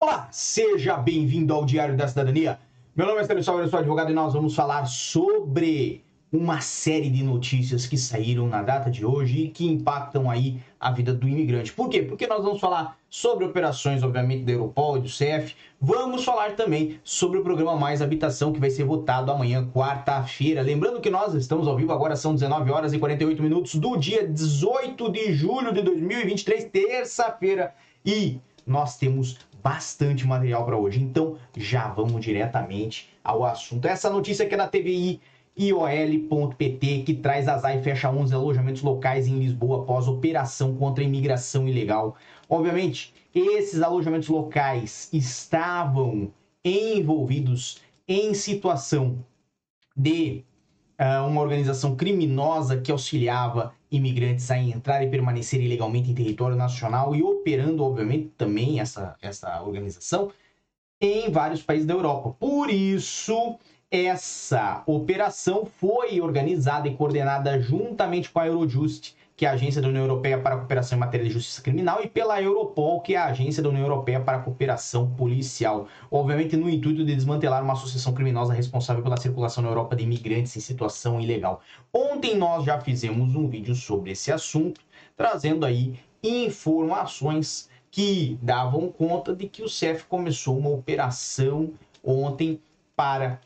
Olá, seja bem-vindo ao Diário da Cidadania. Meu nome é Stanislau, eu sou advogado e nós vamos falar sobre uma série de notícias que saíram na data de hoje e que impactam aí a vida do imigrante. Por quê? Porque nós vamos falar sobre operações, obviamente, da Europol e do CF. Vamos falar também sobre o programa Mais Habitação, que vai ser votado amanhã, quarta-feira. Lembrando que nós estamos ao vivo agora, são 19 horas e 48 minutos do dia 18 de julho de 2023, terça-feira. E nós temos bastante material para hoje. Então, já vamos diretamente ao assunto. Essa notícia aqui é da TVI IOL.pt, que traz a ZAI fecha 11 alojamentos locais em Lisboa após operação contra a imigração ilegal. Obviamente, esses alojamentos locais estavam envolvidos em situação de uma organização criminosa que auxiliava imigrantes a entrar e permanecer ilegalmente em território nacional e operando, obviamente, também essa, essa organização em vários países da Europa. Por isso, essa operação foi organizada e coordenada juntamente com a Eurojust, que é a Agência da União Europeia para a Cooperação em Matéria de Justiça Criminal, e pela Europol, que é a Agência da União Europeia para a Cooperação Policial. Obviamente, no intuito de desmantelar uma associação criminosa responsável pela circulação na Europa de imigrantes em situação ilegal. Ontem nós já fizemos um vídeo sobre esse assunto, trazendo aí informações que davam conta de que o CEF começou uma operação ontem para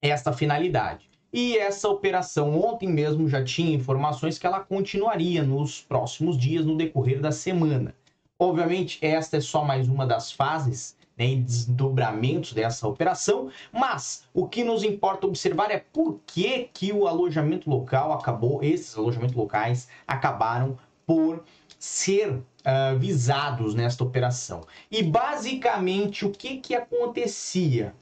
esta finalidade. E essa operação ontem mesmo já tinha informações que ela continuaria nos próximos dias, no decorrer da semana. Obviamente, esta é só mais uma das fases né, e desdobramentos dessa operação, mas o que nos importa observar é por que, que o alojamento local acabou, esses alojamentos locais acabaram por ser uh, visados nesta operação. E basicamente o que, que acontecia?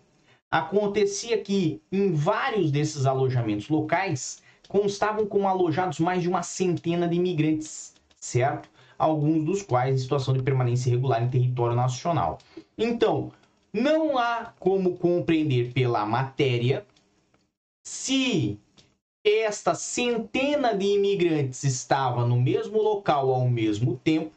Acontecia que em vários desses alojamentos locais constavam como alojados mais de uma centena de imigrantes, certo? Alguns dos quais em situação de permanência irregular em território nacional. Então, não há como compreender pela matéria se esta centena de imigrantes estava no mesmo local ao mesmo tempo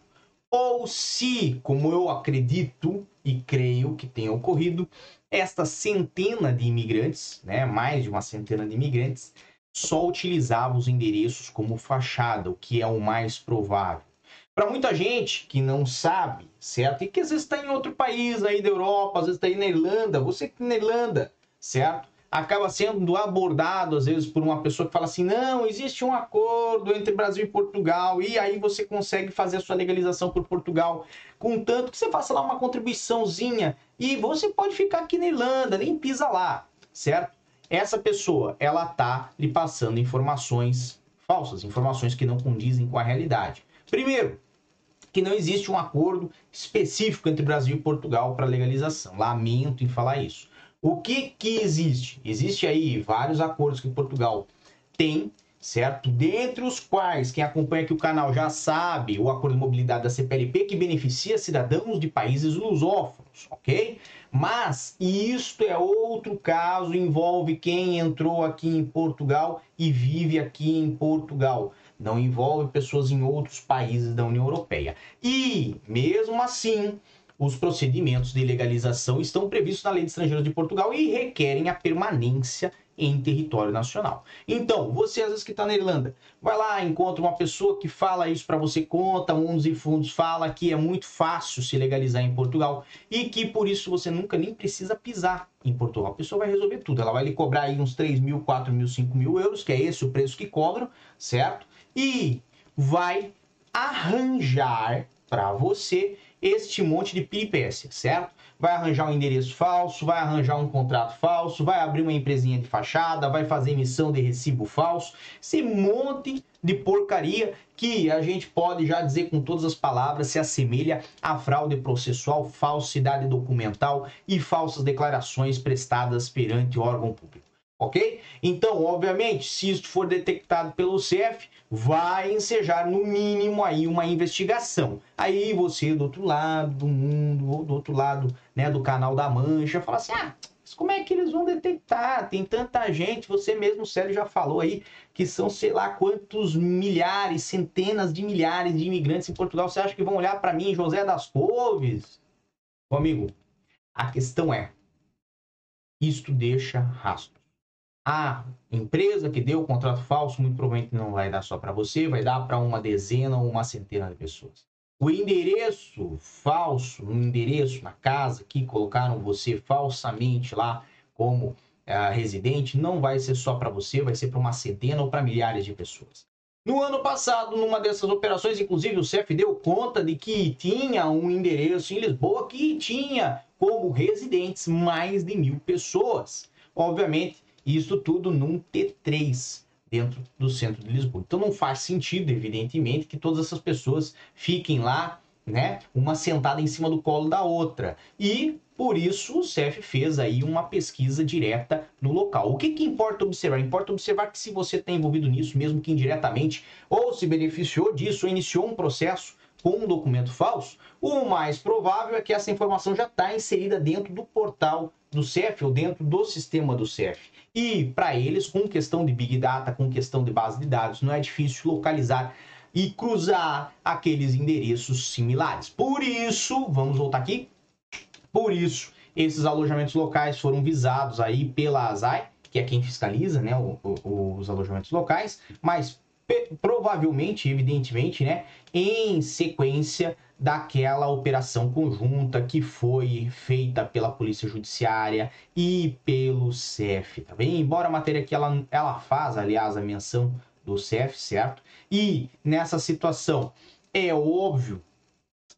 ou se, como eu acredito e creio que tenha ocorrido, esta centena de imigrantes, né, mais de uma centena de imigrantes, só utilizava os endereços como fachada, o que é o mais provável. Para muita gente que não sabe, certo? E que às vezes está em outro país aí da Europa, às vezes está na Irlanda, você que está na Irlanda, certo? Acaba sendo abordado às vezes por uma pessoa que fala assim: não, existe um acordo entre Brasil e Portugal, e aí você consegue fazer a sua legalização por Portugal, contanto que você faça lá uma contribuiçãozinha e você pode ficar aqui na Irlanda, nem pisa lá, certo? Essa pessoa, ela tá lhe passando informações falsas, informações que não condizem com a realidade. Primeiro, que não existe um acordo específico entre Brasil e Portugal para legalização. Lamento em falar isso. O que que existe? Existe aí vários acordos que Portugal tem, certo? Dentre os quais, quem acompanha aqui o canal já sabe, o acordo de mobilidade da CPLP que beneficia cidadãos de países lusófonos, ok? Mas isto é outro caso, envolve quem entrou aqui em Portugal e vive aqui em Portugal. Não envolve pessoas em outros países da União Europeia. E, mesmo assim, os procedimentos de legalização estão previstos na Lei de Estrangeiros de Portugal e requerem a permanência em território nacional. Então, você às vezes que está na Irlanda, vai lá, encontra uma pessoa que fala isso para você, conta uns e fundos, fala que é muito fácil se legalizar em Portugal e que por isso você nunca nem precisa pisar em Portugal. A pessoa vai resolver tudo, ela vai lhe cobrar aí uns 3 mil, 4 mil, 5 mil euros, que é esse o preço que cobram, certo? E vai arranjar para você este monte de peripécia, certo? Vai arranjar um endereço falso, vai arranjar um contrato falso, vai abrir uma empresinha de fachada, vai fazer emissão de recibo falso, esse monte de porcaria que a gente pode já dizer com todas as palavras se assemelha a fraude processual, falsidade documental e falsas declarações prestadas perante órgão público ok? Então, obviamente, se isso for detectado pelo CF, vai ensejar no mínimo aí uma investigação. Aí você do outro lado do mundo, ou do outro lado, né, do canal da Mancha, fala assim: "Ah, mas como é que eles vão detectar? Tem tanta gente, você mesmo, Célio, já falou aí que são sei lá quantos milhares, centenas de milhares de imigrantes em Portugal. Você acha que vão olhar para mim, José das Couves? Ô, amigo, a questão é, isto deixa rastro. A empresa que deu o contrato falso muito provavelmente não vai dar só para você, vai dar para uma dezena ou uma centena de pessoas. O endereço falso, um endereço na casa que colocaram você falsamente lá como uh, residente, não vai ser só para você, vai ser para uma centena ou para milhares de pessoas. No ano passado, numa dessas operações, inclusive o CEF deu conta de que tinha um endereço em Lisboa que tinha como residentes mais de mil pessoas. Obviamente, isso tudo num T3 dentro do centro de Lisboa. Então não faz sentido, evidentemente, que todas essas pessoas fiquem lá, né, uma sentada em cima do colo da outra. E por isso o CEF fez aí uma pesquisa direta no local. O que, que importa observar? Importa observar que se você está envolvido nisso, mesmo que indiretamente, ou se beneficiou disso, ou iniciou um processo com um documento falso, o mais provável é que essa informação já está inserida dentro do portal do CEF ou dentro do sistema do CEF. E para eles, com questão de Big Data, com questão de base de dados, não é difícil localizar e cruzar aqueles endereços similares. Por isso, vamos voltar aqui. Por isso, esses alojamentos locais foram visados aí pela ASAI, que é quem fiscaliza né, os alojamentos locais, mas provavelmente, evidentemente, né, em sequência daquela operação conjunta que foi feita pela Polícia Judiciária e pelo CEF, tá bem? Embora a matéria que ela, ela faz, aliás, a menção do CEF, certo? E nessa situação, é óbvio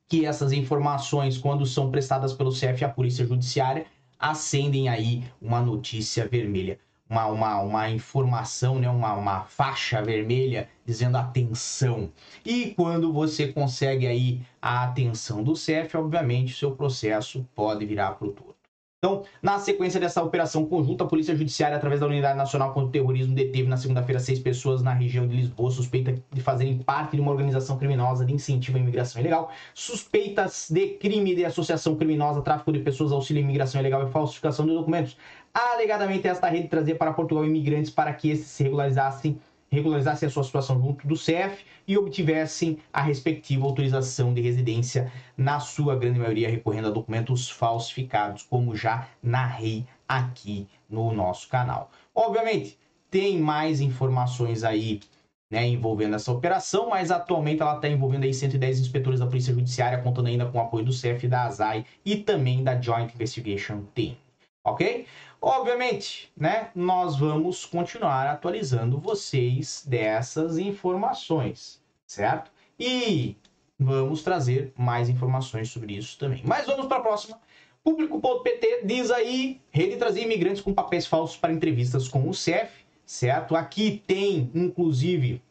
que essas informações, quando são prestadas pelo CEF à Polícia Judiciária, acendem aí uma notícia vermelha uma, uma, uma informação, né? uma, uma faixa vermelha dizendo atenção. E quando você consegue aí a atenção do CEF, obviamente, seu processo pode virar para o todo. Então, na sequência dessa operação conjunta, a Polícia Judiciária, através da Unidade Nacional contra o Terrorismo, deteve na segunda-feira seis pessoas na região de Lisboa, suspeitas de fazerem parte de uma organização criminosa de incentivo à imigração ilegal, suspeitas de crime de associação criminosa, tráfico de pessoas, auxílio à imigração ilegal e falsificação de documentos. Alegadamente, esta rede trazia para Portugal imigrantes para que esses se regularizassem regularizassem a sua situação junto do CEF e obtivessem a respectiva autorização de residência, na sua grande maioria recorrendo a documentos falsificados, como já narrei aqui no nosso canal. Obviamente, tem mais informações aí né, envolvendo essa operação, mas atualmente ela está envolvendo aí 110 inspetores da Polícia Judiciária, contando ainda com o apoio do CEF, da ASAI e também da Joint Investigation Team. Ok? Obviamente, né, nós vamos continuar atualizando vocês dessas informações, certo? E vamos trazer mais informações sobre isso também. Mas vamos para a próxima. Público.pt diz aí, rede trazer imigrantes com papéis falsos para entrevistas com o CEF, certo? Aqui tem, inclusive,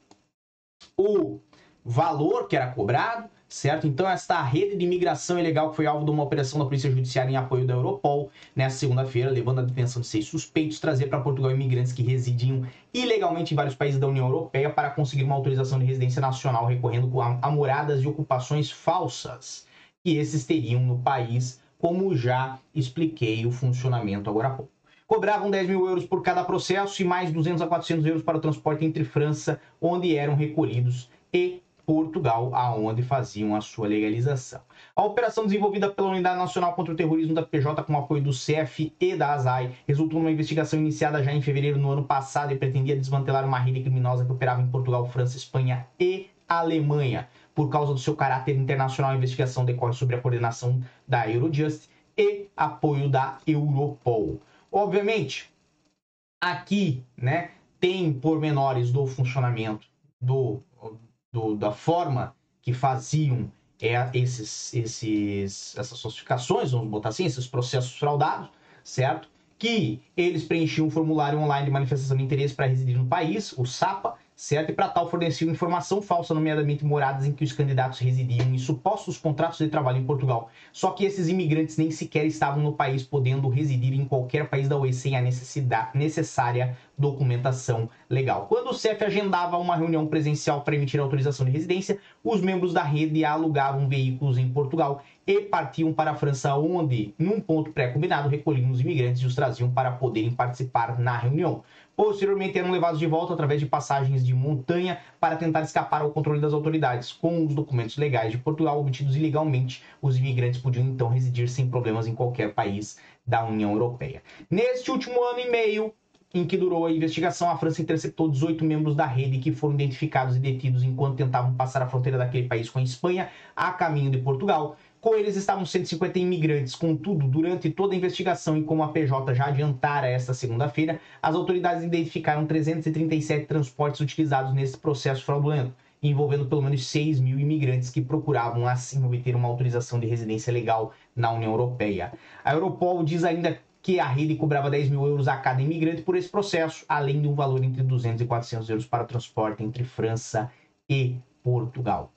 o valor que era cobrado, certo? Então, esta rede de imigração ilegal que foi alvo de uma operação da Polícia Judiciária em apoio da Europol nessa segunda-feira, levando a detenção de seis suspeitos, trazer para Portugal imigrantes que residiam ilegalmente em vários países da União Europeia para conseguir uma autorização de residência nacional, recorrendo a, a moradas e ocupações falsas que esses teriam no país, como já expliquei o funcionamento agora há pouco. Cobravam 10 mil euros por cada processo e mais 200 a 400 euros para o transporte entre França, onde eram recolhidos, e Portugal, aonde faziam a sua legalização. A operação desenvolvida pela Unidade Nacional contra o Terrorismo da PJ com apoio do CEF e da ASAI resultou numa investigação iniciada já em fevereiro do ano passado e pretendia desmantelar uma rede criminosa que operava em Portugal, França, Espanha e Alemanha. Por causa do seu caráter internacional, a investigação decorre sobre a coordenação da Eurojust e apoio da Europol. Obviamente, aqui, né, tem pormenores do funcionamento do do, da forma que faziam é, esses, esses, essas falsificações, vamos botar assim, esses processos fraudados, certo? Que eles preenchiam um formulário online de manifestação de interesse para residir no país, o SAPA, certo? E para tal forneciam informação falsa, nomeadamente moradas em que os candidatos residiam e supostos contratos de trabalho em Portugal. Só que esses imigrantes nem sequer estavam no país, podendo residir em qualquer país da UE sem a necessidade, necessária documentação legal. Quando o CEF agendava uma reunião presencial para emitir autorização de residência, os membros da rede alugavam veículos em Portugal e partiam para a França, onde, num ponto pré-combinado, recolhiam os imigrantes e os traziam para poderem participar na reunião. Posteriormente eram levados de volta através de passagens de montanha para tentar escapar ao controle das autoridades. Com os documentos legais de Portugal obtidos ilegalmente, os imigrantes podiam então residir sem problemas em qualquer país da União Europeia. Neste último ano e meio, em que durou a investigação, a França interceptou 18 membros da rede que foram identificados e detidos enquanto tentavam passar a fronteira daquele país com a Espanha a caminho de Portugal. Com eles estavam 150 imigrantes. Contudo, durante toda a investigação e como a PJ já adiantara esta segunda-feira, as autoridades identificaram 337 transportes utilizados nesse processo fraudulento, envolvendo pelo menos 6 mil imigrantes que procuravam assim obter uma autorização de residência legal na União Europeia. A Europol diz ainda que a rede cobrava 10 mil euros a cada imigrante por esse processo, além de um valor entre 200 e 400 euros para transporte entre França e Portugal.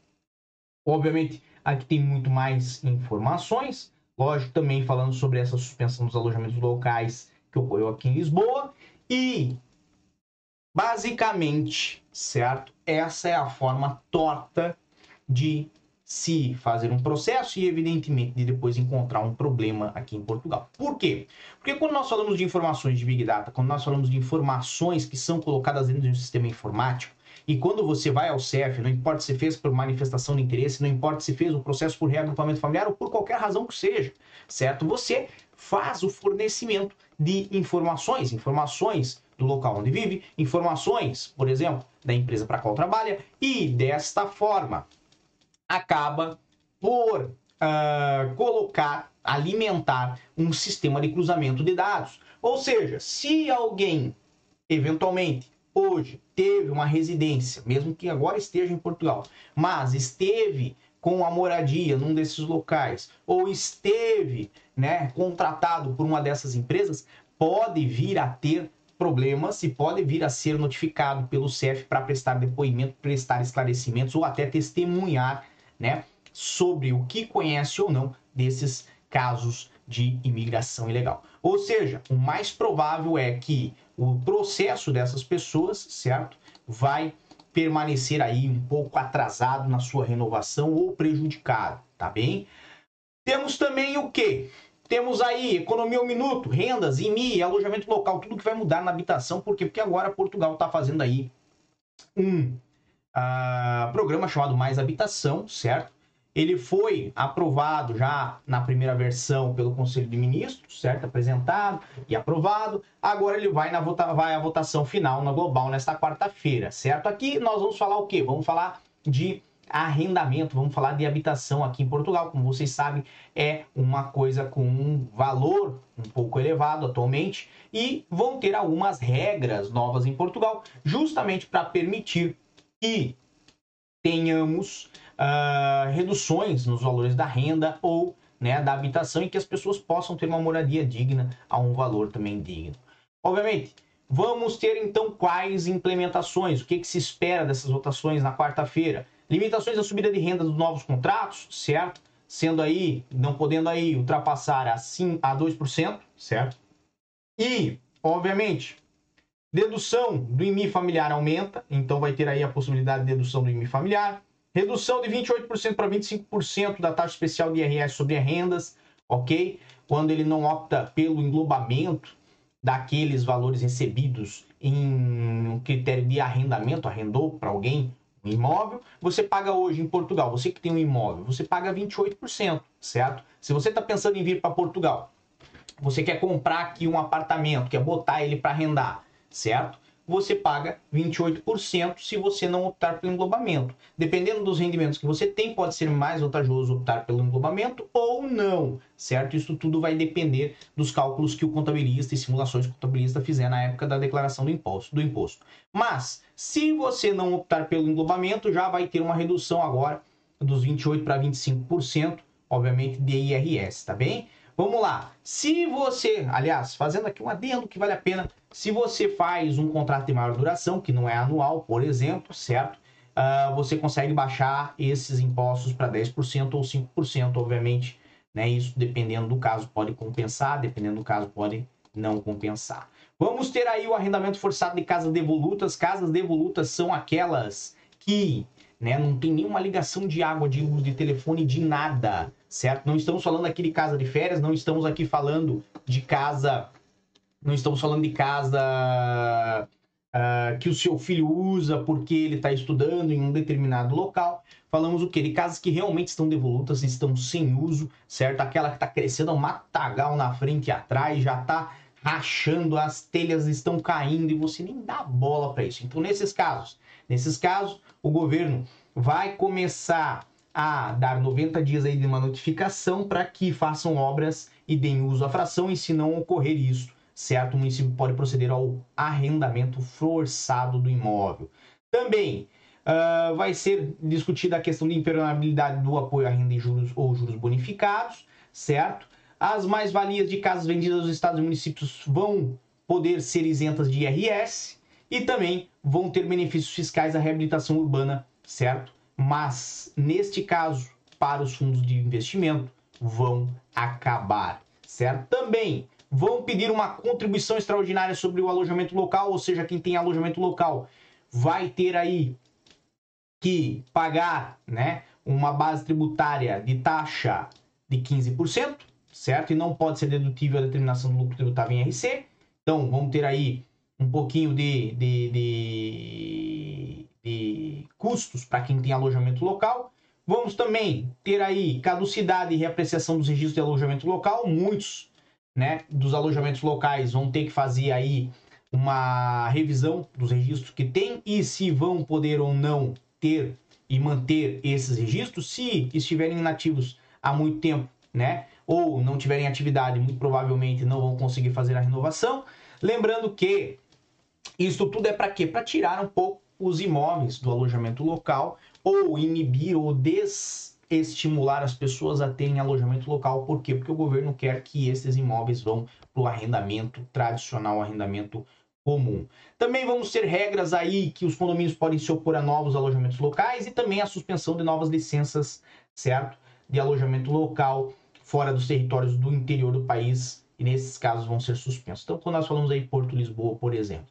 Obviamente, Aqui tem muito mais informações. Lógico, também falando sobre essa suspensão dos alojamentos locais que ocorreu aqui em Lisboa. E, basicamente, certo? Essa é a forma torta de se fazer um processo e, evidentemente, de depois encontrar um problema aqui em Portugal. Por quê? Porque quando nós falamos de informações de Big Data, quando nós falamos de informações que são colocadas dentro de um sistema informático, e quando você vai ao CEF, não importa se fez por manifestação de interesse, não importa se fez o processo por reagrupamento familiar ou por qualquer razão que seja, certo? Você faz o fornecimento de informações, informações do local onde vive, informações, por exemplo, da empresa para qual trabalha, e desta forma acaba por uh, colocar, alimentar um sistema de cruzamento de dados. Ou seja, se alguém eventualmente hoje teve uma residência, mesmo que agora esteja em Portugal, mas esteve com a moradia num desses locais ou esteve, né, contratado por uma dessas empresas, pode vir a ter problemas e pode vir a ser notificado pelo CEF para prestar depoimento, prestar esclarecimentos ou até testemunhar, né, sobre o que conhece ou não desses casos de imigração ilegal. Ou seja, o mais provável é que o processo dessas pessoas, certo, vai permanecer aí um pouco atrasado na sua renovação ou prejudicado, tá bem? Temos também o que? Temos aí economia ao minuto, rendas, IMI, alojamento local, tudo que vai mudar na habitação, por quê? Porque agora Portugal está fazendo aí um uh, programa chamado Mais Habitação, certo? Ele foi aprovado já na primeira versão pelo Conselho de Ministros, certo? Apresentado e aprovado. Agora ele vai, na vota vai à votação final na Global nesta quarta-feira, certo? Aqui nós vamos falar o quê? Vamos falar de arrendamento, vamos falar de habitação aqui em Portugal. Como vocês sabem, é uma coisa com um valor um pouco elevado atualmente e vão ter algumas regras novas em Portugal, justamente para permitir que tenhamos uh, reduções nos valores da renda ou né, da habitação e que as pessoas possam ter uma moradia digna a um valor também digno. Obviamente, vamos ter então quais implementações, o que, que se espera dessas votações na quarta-feira. Limitações à subida de renda dos novos contratos, certo? Sendo aí, não podendo aí ultrapassar a, 5, a 2%, certo? E, obviamente, dedução do IMI familiar aumenta, então vai ter aí a possibilidade de dedução do IMI familiar. Redução de 28% para 25% da taxa especial de IRS sobre rendas, ok? Quando ele não opta pelo englobamento daqueles valores recebidos em um critério de arrendamento, arrendou para alguém um imóvel, você paga hoje em Portugal, você que tem um imóvel, você paga 28%, certo? Se você está pensando em vir para Portugal, você quer comprar aqui um apartamento, quer botar ele para arrendar, certo? Você paga 28% se você não optar pelo englobamento. Dependendo dos rendimentos que você tem, pode ser mais vantajoso optar pelo englobamento ou não, certo? Isso tudo vai depender dos cálculos que o contabilista e simulações que contabilista fizer na época da declaração do imposto. Do imposto. Mas, se você não optar pelo englobamento, já vai ter uma redução agora dos 28% para 25%, obviamente, de IRS, tá bem? Vamos lá. Se você, aliás, fazendo aqui um adendo que vale a pena, se você faz um contrato de maior duração, que não é anual, por exemplo, certo? Uh, você consegue baixar esses impostos para 10% ou 5%, obviamente. Né? Isso, dependendo do caso, pode compensar, dependendo do caso, pode não compensar. Vamos ter aí o arrendamento forçado de casas devolutas. Casas devolutas são aquelas que né, não tem nenhuma ligação de água, de luz, de telefone, de nada certo? Não estamos falando aqui de casa de férias, não estamos aqui falando de casa Não estamos falando de casa uh, que o seu filho usa porque ele está estudando em um determinado local. Falamos o quê? De casas que realmente estão devolutas, estão sem uso, certo? Aquela que está crescendo um matagal na frente e atrás, já está rachando, as telhas estão caindo e você nem dá bola para isso. Então, nesses casos, nesses casos, o governo vai começar a dar 90 dias aí de uma notificação para que façam obras e deem uso à fração, e se não ocorrer isso, certo? O município pode proceder ao arrendamento forçado do imóvel. Também uh, vai ser discutida a questão de impermeabilidade do apoio à renda em juros ou juros bonificados, certo? As mais-valias de casas vendidas aos estados e municípios vão poder ser isentas de IRS e também vão ter benefícios fiscais da reabilitação urbana, certo? Mas, neste caso, para os fundos de investimento, vão acabar, certo? Também vão pedir uma contribuição extraordinária sobre o alojamento local, ou seja, quem tem alojamento local vai ter aí que pagar, né, uma base tributária de taxa de 15%, certo? E não pode ser dedutível a determinação do lucro tributável em RC. Então, vamos ter aí um pouquinho de, de, de, de custos para quem tem alojamento local. Vamos também ter aí caducidade e reapreciação dos registros de alojamento local. Muitos né, dos alojamentos locais vão ter que fazer aí uma revisão dos registros que tem e se vão poder ou não ter e manter esses registros, se estiverem inativos há muito tempo, né, ou não tiverem atividade, muito provavelmente não vão conseguir fazer a renovação. Lembrando que isso tudo é para quê? Para tirar um pouco os imóveis do alojamento local ou inibir ou des estimular as pessoas a terem alojamento local. Por quê? Porque o governo quer que esses imóveis vão para o arrendamento tradicional, arrendamento comum. Também vamos ter regras aí que os condomínios podem se opor a novos alojamentos locais e também a suspensão de novas licenças, certo? De alojamento local fora dos territórios do interior do país e nesses casos vão ser suspensos. Então, quando nós falamos aí Porto Lisboa, por exemplo,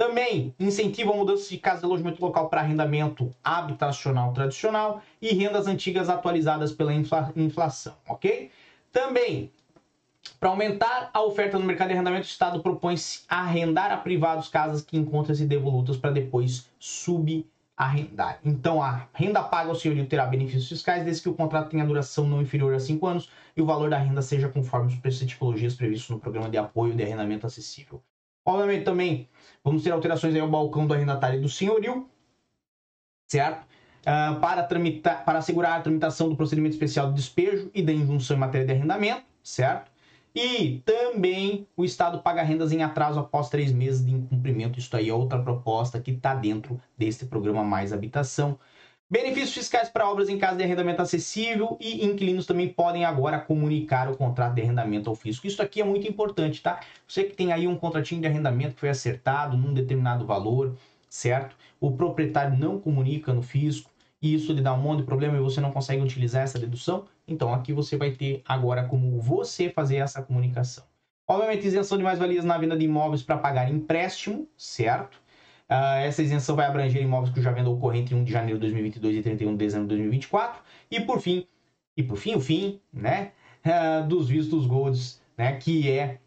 também incentiva a mudança de casa de alojamento local para arrendamento habitacional tradicional e rendas antigas atualizadas pela infla inflação, ok? Também, para aumentar a oferta no mercado de arrendamento, o Estado propõe-se arrendar a privados casas que encontram-se devolutas para depois subarrendar. Então, a renda paga ao senhorio terá benefícios fiscais desde que o contrato tenha duração não inferior a 5 anos e o valor da renda seja conforme os preços e tipologias previstos no Programa de Apoio de Arrendamento Acessível. Obviamente também vamos ter alterações aí ao balcão do arrendatário do senhorio, certo? Uh, para, tramitar, para assegurar a tramitação do procedimento especial de despejo e da injunção em matéria de arrendamento, certo? E também o Estado paga rendas em atraso após três meses de incumprimento. Isso aí é outra proposta que está dentro desse programa Mais Habitação. Benefícios fiscais para obras em casa de arrendamento acessível e inquilinos também podem agora comunicar o contrato de arrendamento ao fisco. Isso aqui é muito importante, tá? Você que tem aí um contratinho de arrendamento que foi acertado num determinado valor, certo? O proprietário não comunica no fisco e isso lhe dá um monte de problema e você não consegue utilizar essa dedução. Então aqui você vai ter agora como você fazer essa comunicação. Obviamente, isenção de mais-valias na venda de imóveis para pagar empréstimo, certo? Uh, essa isenção vai abranger imóveis cuja venda ocorre entre 1 de janeiro de 2022 e 31 de dezembro de 2024. E por fim, e por fim, o fim, né, uh, dos vistos golds, né, que é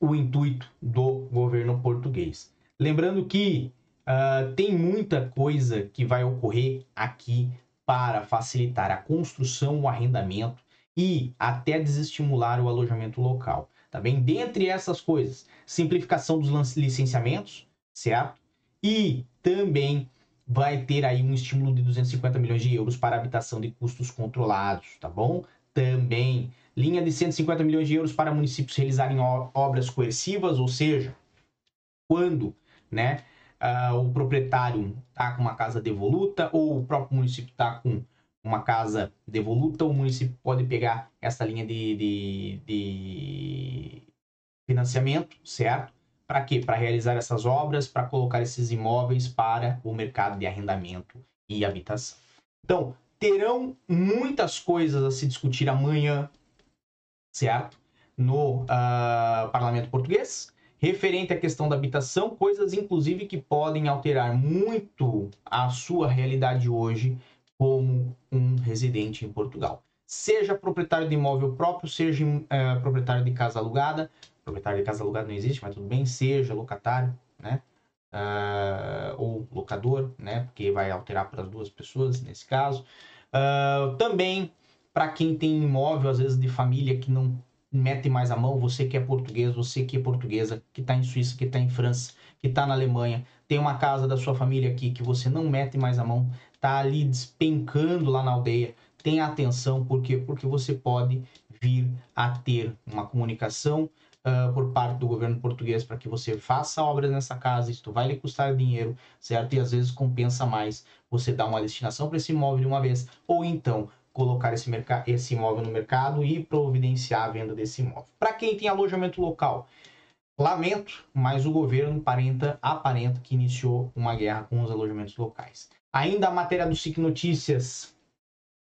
o intuito do governo português. Lembrando que uh, tem muita coisa que vai ocorrer aqui para facilitar a construção, o arrendamento e até desestimular o alojamento local. Tá bem? Dentre essas coisas, simplificação dos licenciamentos, certo? E também vai ter aí um estímulo de 250 milhões de euros para habitação de custos controlados, tá bom? Também linha de 150 milhões de euros para municípios realizarem obras coercivas, ou seja, quando, né, uh, o proprietário está com uma casa devoluta ou o próprio município está com uma casa devoluta, o município pode pegar essa linha de, de, de financiamento, certo? Para quê? Para realizar essas obras, para colocar esses imóveis para o mercado de arrendamento e habitação. Então, terão muitas coisas a se discutir amanhã, certo? No uh, parlamento português, referente à questão da habitação, coisas inclusive que podem alterar muito a sua realidade hoje como um residente em Portugal seja proprietário de imóvel próprio, seja uh, proprietário de casa alugada, proprietário de casa alugada não existe, mas tudo bem, seja locatário, né? Uh, ou locador, né? Porque vai alterar para as duas pessoas nesse caso. Uh, também para quem tem imóvel, às vezes de família que não mete mais a mão, você que é português, você que é portuguesa, que está em Suíça, que está em França, que está na Alemanha, tem uma casa da sua família aqui que você não mete mais a mão, tá ali despencando lá na aldeia, tenha atenção, por quê? Porque você pode vir a ter uma comunicação uh, por parte do governo português para que você faça obras nessa casa, isso vai lhe custar dinheiro, certo? E às vezes compensa mais você dar uma destinação para esse imóvel de uma vez, ou então colocar esse, esse imóvel no mercado e providenciar a venda desse imóvel. Para quem tem alojamento local, lamento, mas o governo aparenta, aparenta que iniciou uma guerra com os alojamentos locais. Ainda a matéria do SIC Notícias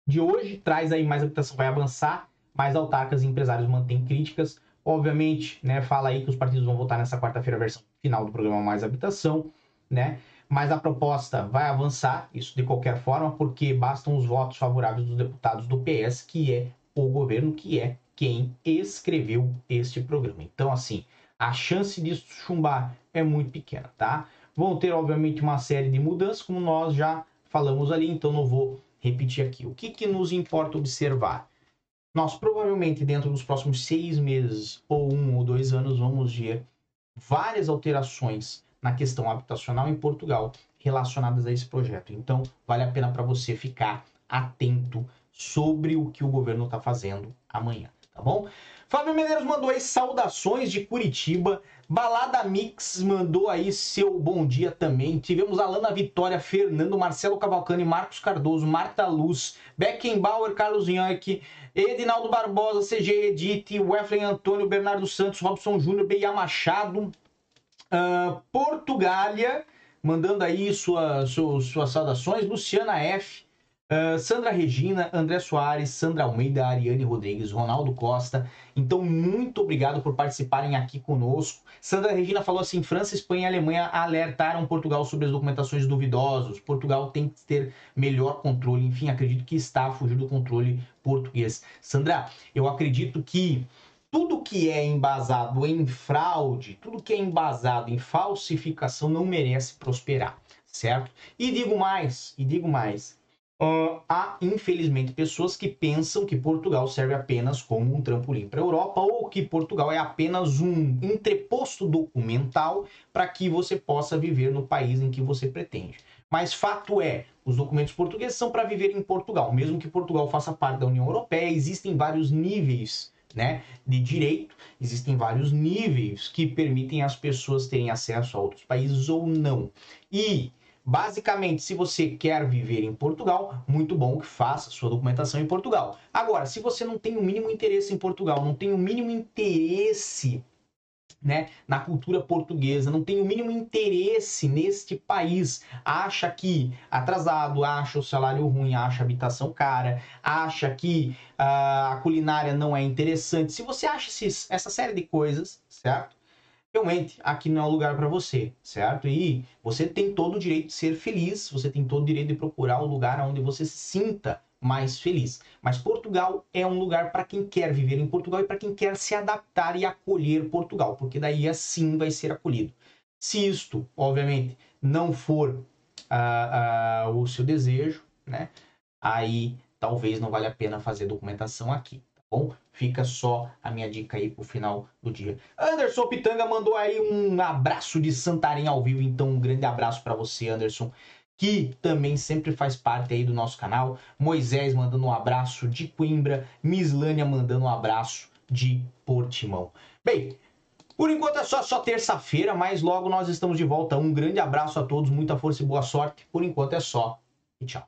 de hoje traz aí mais habitação vai avançar, mais autarcas e empresários mantêm críticas. Obviamente, né, fala aí que os partidos vão votar nessa quarta-feira a versão final do programa Mais Habitação, né? mas a proposta vai avançar, isso de qualquer forma, porque bastam os votos favoráveis dos deputados do PS, que é o governo, que é quem escreveu este programa. Então, assim, a chance disso chumbar é muito pequena, tá? Vão ter, obviamente, uma série de mudanças, como nós já falamos ali, então não vou repetir aqui. O que, que nos importa observar? Nós provavelmente, dentro dos próximos seis meses, ou um ou dois anos, vamos ver várias alterações na questão habitacional em Portugal relacionadas a esse projeto. Então, vale a pena para você ficar atento sobre o que o governo está fazendo amanhã, bom? Fábio Medeiros mandou aí saudações de Curitiba. Balada Mix mandou aí seu bom dia também. Tivemos Alana Vitória, Fernando, Marcelo Cavalcani, Marcos Cardoso, Marta Luz, Beckenbauer, Carlos Yanke, Edinaldo Barbosa, CG Edith, Wesley Antônio, Bernardo Santos, Robson Júnior, Beia Machado, Uh, Portugália, mandando aí sua, sua, suas saudações. Luciana F. Uh, Sandra Regina, André Soares, Sandra Almeida, Ariane Rodrigues, Ronaldo Costa. Então, muito obrigado por participarem aqui conosco. Sandra Regina falou assim: França, Espanha e Alemanha alertaram Portugal sobre as documentações duvidosas. Portugal tem que ter melhor controle. Enfim, acredito que está a fugir do controle português. Sandra, eu acredito que tudo que é embasado em fraude, tudo que é embasado em falsificação não merece prosperar, certo? E digo mais, e digo mais, uh, há infelizmente pessoas que pensam que Portugal serve apenas como um trampolim para a Europa ou que Portugal é apenas um entreposto documental para que você possa viver no país em que você pretende. Mas fato é, os documentos portugueses são para viver em Portugal. Mesmo que Portugal faça parte da União Europeia, existem vários níveis né, de direito, existem vários níveis que permitem as pessoas terem acesso a outros países ou não. E Basicamente, se você quer viver em Portugal, muito bom que faça sua documentação em Portugal. Agora, se você não tem o mínimo interesse em Portugal, não tem o mínimo interesse né, na cultura portuguesa, não tem o mínimo interesse neste país, acha que atrasado, acha o salário ruim, acha a habitação cara, acha que uh, a culinária não é interessante. Se você acha esses, essa série de coisas, certo? Realmente, aqui não é o lugar para você, certo? E você tem todo o direito de ser feliz, você tem todo o direito de procurar o lugar onde você se sinta mais feliz. Mas Portugal é um lugar para quem quer viver em Portugal e para quem quer se adaptar e acolher Portugal, porque daí assim vai ser acolhido. Se isto, obviamente, não for uh, uh, o seu desejo, né? Aí talvez não valha a pena fazer documentação aqui, bom? Fica só a minha dica aí pro final do dia. Anderson Pitanga mandou aí um abraço de Santarém ao vivo, então um grande abraço para você, Anderson que também sempre faz parte aí do nosso canal. Moisés mandando um abraço de Coimbra, Mislânia mandando um abraço de Portimão. Bem, por enquanto é só, só terça-feira, mas logo nós estamos de volta. Um grande abraço a todos, muita força e boa sorte. Por enquanto é só e tchau.